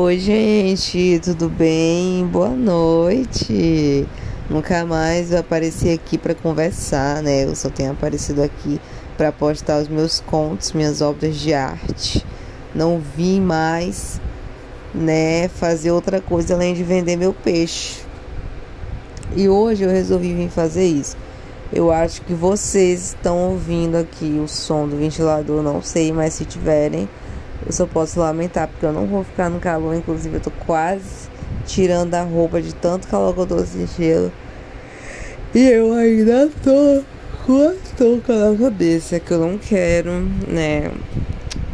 Oi, gente, tudo bem? Boa noite. Nunca mais eu apareci aqui para conversar, né? Eu só tenho aparecido aqui para postar os meus contos, minhas obras de arte. Não vim mais, né, fazer outra coisa além de vender meu peixe. E hoje eu resolvi vir fazer isso. Eu acho que vocês estão ouvindo aqui o som do ventilador, não sei, mas se tiverem, eu só posso lamentar porque eu não vou ficar no calor. Inclusive, eu tô quase tirando a roupa de tanto calor que eu tô sentindo. E eu ainda tô com a touca na cabeça que eu não quero, né?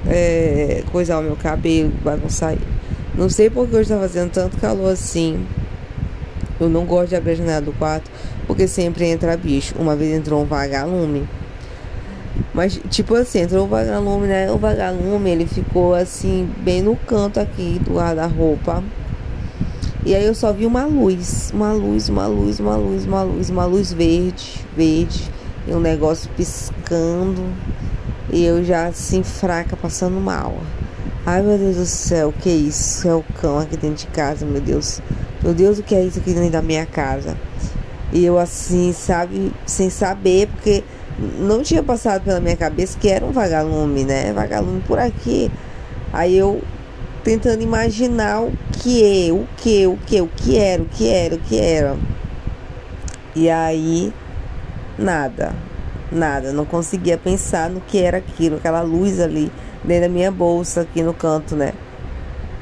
É, coisar o meu cabelo, bagunçar. Não sei porque hoje tá fazendo tanto calor assim. Eu não gosto de abrir a janela do quarto porque sempre entra bicho. Uma vez entrou um vagalume. Mas, tipo assim, entrou o vagalume, né? O vagalume, ele ficou assim, bem no canto aqui do guarda-roupa. E aí eu só vi uma luz, uma luz, uma luz, uma luz, uma luz, uma luz verde, verde, e um negócio piscando. E eu já assim, fraca, passando mal. Ai meu Deus do céu, o que é isso? É o cão aqui dentro de casa, meu Deus. Meu Deus, o que é isso aqui dentro da minha casa? E eu assim, sabe, sem saber, porque não tinha passado pela minha cabeça que era um vagalume, né? Vagalume por aqui. Aí eu tentando imaginar o que, o que, o que, o que era, o que era, o que era. E aí, nada, nada. Não conseguia pensar no que era aquilo, aquela luz ali dentro da minha bolsa, aqui no canto, né?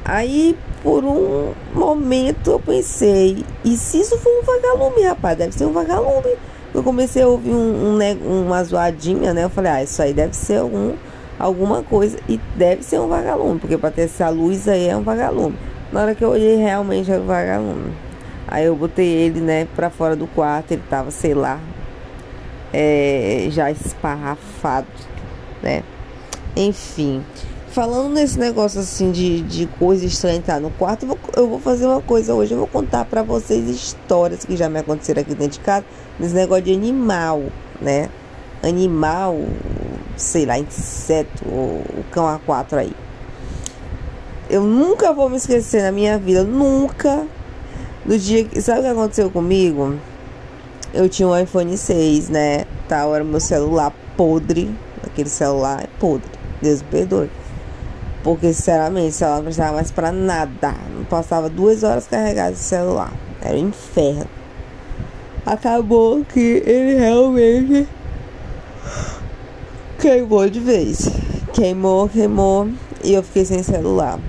Aí, por um momento, eu pensei: e se isso for um vagalume, rapaz? Deve ser um vagalume eu comecei a ouvir um, um, uma zoadinha, né? Eu falei, ah, isso aí deve ser algum, alguma coisa. E deve ser um vagalume, porque para ter essa luz aí é um vagalume. Na hora que eu olhei, realmente era um vagalume. Aí eu botei ele, né, pra fora do quarto, ele tava, sei lá, é, já esparrafado, né? Enfim. Falando nesse negócio assim de, de coisa estranha entrar no quarto, eu vou, eu vou fazer uma coisa hoje. Eu vou contar para vocês histórias que já me aconteceram aqui dentro de casa, nesse negócio de animal, né? Animal, sei lá, inseto, o cão A4 aí. Eu nunca vou me esquecer na minha vida, nunca. Do dia que. Sabe o que aconteceu comigo? Eu tinha um iPhone 6, né? Tal, era meu celular podre. Aquele celular é podre. Deus me perdoe. Porque, sinceramente, o celular não precisava mais pra nada. Não passava duas horas carregado esse celular. Era um inferno. Acabou que ele realmente queimou de vez. Queimou, queimou. E eu fiquei sem celular.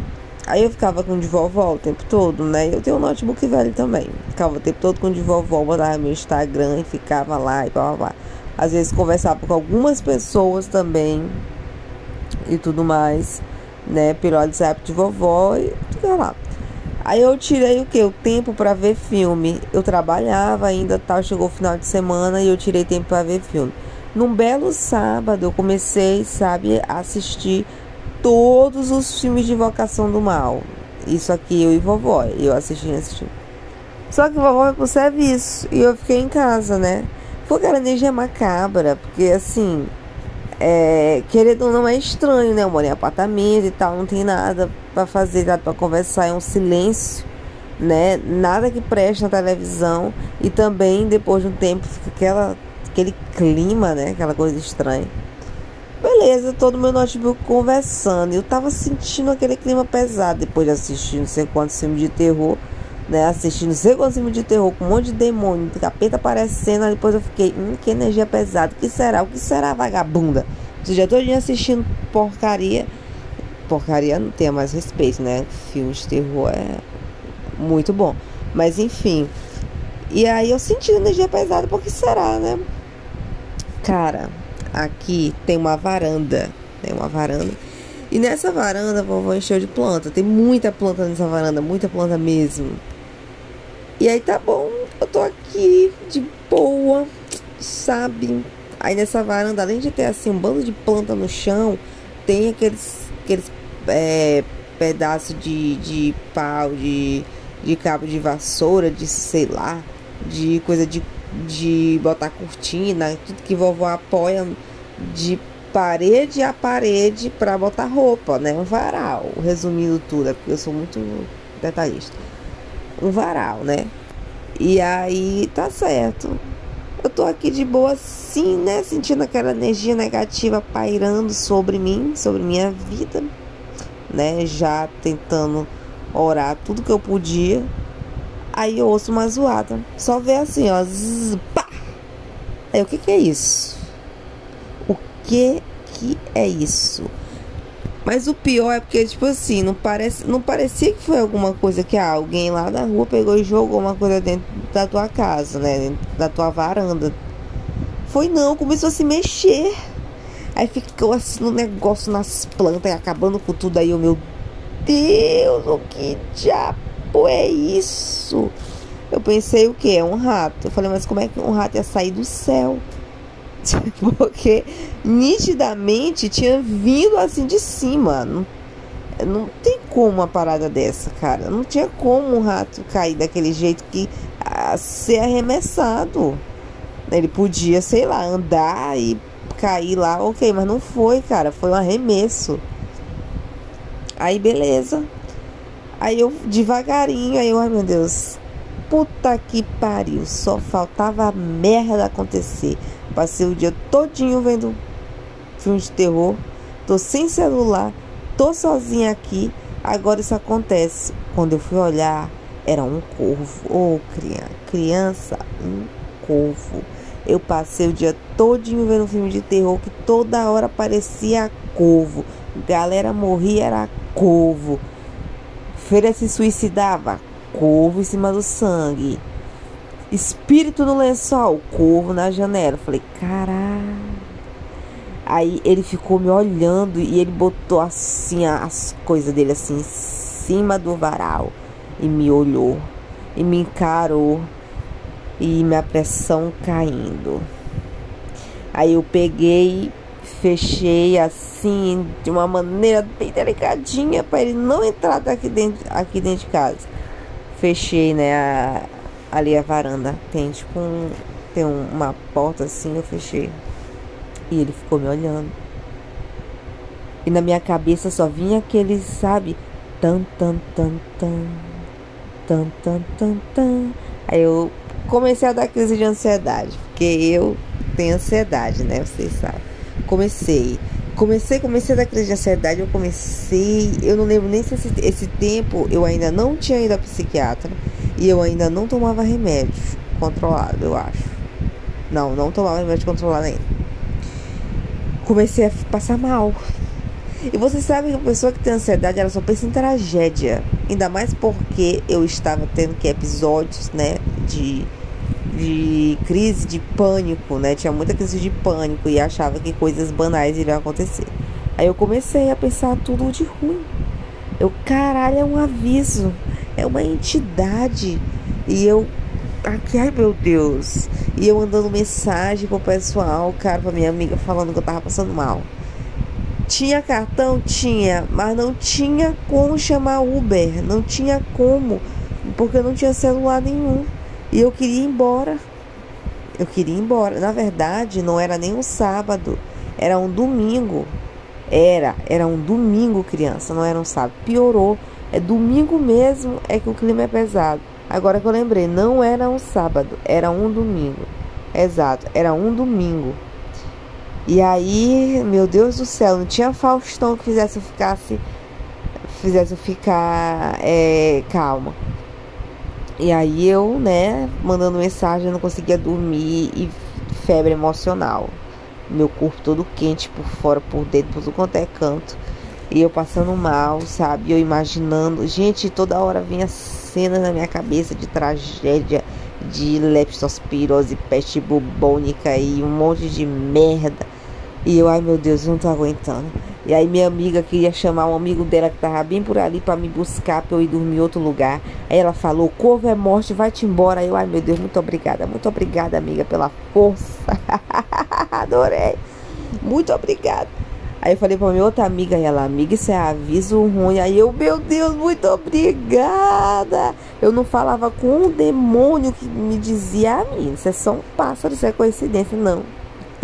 Aí eu ficava com de vovó o tempo todo, né? Eu tenho um notebook velho também. Ficava o tempo todo com de vovó, botava meu Instagram e ficava lá e blá blá blá. Às vezes conversava com algumas pessoas também e tudo mais né? Pelo WhatsApp de vovó e tudo lá. Aí eu tirei o que? O tempo para ver filme. Eu trabalhava ainda, tal, chegou o final de semana e eu tirei tempo para ver filme. Num belo sábado eu comecei, sabe, a assistir todos os filmes de Invocação do Mal. Isso aqui eu e vovó, eu assisti assisti. Só que vovó foi pro serviço e eu fiquei em casa, né? Foi aquela energia macabra, porque assim, é, querendo ou não é estranho, né? Eu moro em apartamento e tal, não tem nada para fazer, nada para conversar, é um silêncio, né? Nada que preste na televisão e também depois de um tempo fica aquela, aquele clima, né? Aquela coisa estranha. Beleza, todo meu notebook conversando. Eu tava sentindo aquele clima pesado depois de assistir não sei quantos filmes de terror, né? Assistindo não sei quantos filmes de terror com um monte de demônio, de capeta aparecendo. Aí depois eu fiquei, hum, que energia pesada. O que será? O que será, vagabunda? Já tô assistindo porcaria. Porcaria não tem mais respeito, né? Filme de terror é muito bom. Mas enfim. E aí eu senti energia pesada, porque será, né? Cara, aqui tem uma varanda. Tem uma varanda. E nessa varanda a vovó encheu de planta. Tem muita planta nessa varanda, muita planta mesmo. E aí tá bom, eu tô aqui de boa, sabe? Aí nessa varanda, além de ter assim um bando de planta no chão, tem aqueles, aqueles é, pedaços de, de pau, de, de cabo de vassoura, de sei lá, de coisa de, de botar cortina, tudo que vovó apoia de parede a parede para botar roupa, né? Um varal. Resumindo tudo, é porque eu sou muito detalhista. Um varal, né? E aí tá certo. Eu tô aqui de boa sim, né? Sentindo aquela energia negativa pairando sobre mim, sobre minha vida, né? Já tentando orar tudo que eu podia. Aí eu ouço uma zoada. Só vê assim, ó. Zzz, pá. Aí o que que é isso? O que que é isso? Mas o pior é porque, tipo assim, não, parece, não parecia que foi alguma coisa que ah, alguém lá na rua pegou e jogou uma coisa dentro da tua casa, né? Dentro da tua varanda. Foi não, começou a se mexer. Aí ficou assim no negócio nas plantas e acabando com tudo aí, o meu Deus, o que diabo é isso? Eu pensei o que? É um rato. Eu falei, mas como é que um rato ia sair do céu? Porque nitidamente tinha vindo assim de cima. Não, não tem como uma parada dessa, cara. Não tinha como um rato cair daquele jeito que a, ser arremessado. Ele podia, sei lá, andar e cair lá, ok, mas não foi, cara. Foi um arremesso. Aí beleza. Aí eu devagarinho, aí eu, ai meu Deus, puta que pariu, só faltava merda acontecer. Passei o dia todinho vendo filme de terror. Tô sem celular, tô sozinha aqui. Agora isso acontece. Quando eu fui olhar, era um corvo. Ô, oh, criança, criança, um corvo. Eu passei o dia todinho vendo filme de terror que toda hora parecia corvo. Galera morria, era corvo. Feira se suicidava, corvo em cima do sangue. Espírito no lençol, corvo na janela. Falei, caralho. Aí ele ficou me olhando e ele botou assim as coisas dele assim em cima do varal e me olhou e me encarou e minha pressão caindo. Aí eu peguei, fechei assim de uma maneira bem delicadinha para ele não entrar daqui dentro, aqui dentro de casa. Fechei, né, a, ali a varanda. Tem tipo um, tem uma porta assim, eu fechei. E ele ficou me olhando. E na minha cabeça só vinha aquele, sabe? Tan, tan, tan, tan. Tan, tan, tan, tan. Aí eu comecei a dar crise de ansiedade. Porque eu tenho ansiedade, né? Vocês sabem. Comecei. Comecei, comecei a dar crise de ansiedade. Eu comecei. Eu não lembro nem se esse, esse tempo eu ainda não tinha ido a psiquiatra. E eu ainda não tomava remédio controlado, eu acho. Não, não tomava remédio controlado ainda. Comecei a passar mal. E você sabe que a pessoa que tem ansiedade, ela só pensa em tragédia. Ainda mais porque eu estava tendo que episódios, né, de, de crise de pânico, né? Tinha muita crise de pânico e achava que coisas banais iriam acontecer. Aí eu comecei a pensar tudo de ruim. Eu, caralho, é um aviso é uma entidade. E eu aqui, ai meu Deus. E eu mandando mensagem pro pessoal, cara, pra minha amiga falando que eu tava passando mal. Tinha cartão? Tinha, mas não tinha como chamar Uber, não tinha como, porque eu não tinha celular nenhum. E eu queria ir embora. Eu queria ir embora. Na verdade, não era nem um sábado, era um domingo. Era, era um domingo, criança, não era um sábado. Piorou é domingo mesmo é que o clima é pesado. Agora que eu lembrei, não era um sábado, era um domingo. Exato, era um domingo. E aí, meu Deus do céu, não tinha Faustão que fizesse eu ficasse, fizesse eu ficar é, calma. E aí eu, né, mandando mensagem, não conseguia dormir e febre emocional. Meu corpo todo quente por fora, por dentro, por tudo quanto é canto. E eu passando mal, sabe? Eu imaginando. Gente, toda hora vinha cenas na minha cabeça de tragédia, de leptospirose, peste bubônica e um monte de merda. E eu, ai meu Deus, não tô aguentando. E aí minha amiga queria chamar um amigo dela que tava bem por ali para me buscar pra eu ir dormir em outro lugar. Aí ela falou, corvo é morte, vai-te embora. Aí eu, ai meu Deus, muito obrigada. Muito obrigada, amiga, pela força. Adorei. Muito obrigada. Aí eu falei pra minha outra amiga, e ela, amiga, isso é aviso ruim. Aí eu, meu Deus, muito obrigada. Eu não falava com um demônio que me dizia, a mim, isso é só um pássaro, isso é coincidência, não.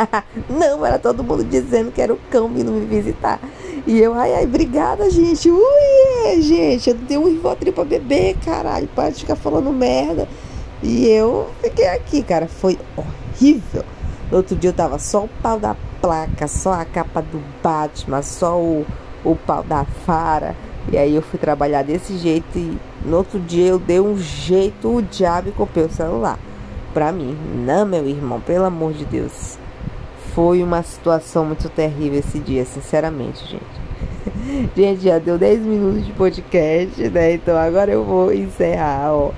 não, era todo mundo dizendo que era o cão vindo me visitar. E eu, ai, ai, obrigada, gente. Ui, gente, eu tenho um Rivotril pra beber, caralho. Para de ficar falando merda. E eu fiquei aqui, cara. Foi horrível. No outro dia eu tava só o pau da placa, só a capa do Batman, só o, o pau da Fara. E aí eu fui trabalhar desse jeito e no outro dia eu dei um jeito, o diabo e comprei o celular. Pra mim, não, meu irmão, pelo amor de Deus. Foi uma situação muito terrível esse dia, sinceramente, gente. gente, já deu 10 minutos de podcast, né? Então agora eu vou encerrar, ó.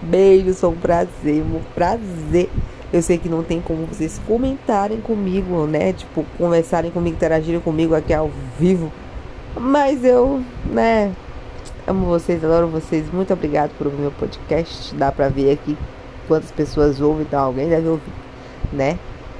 Beijos, foi um prazer, um prazer. Eu sei que não tem como vocês comentarem comigo, né? Tipo, conversarem comigo, interagirem comigo aqui ao vivo. Mas eu, né, amo vocês, adoro vocês. Muito obrigado por ouvir meu podcast. Dá pra ver aqui quantas pessoas ouvem, então alguém deve ouvir, né?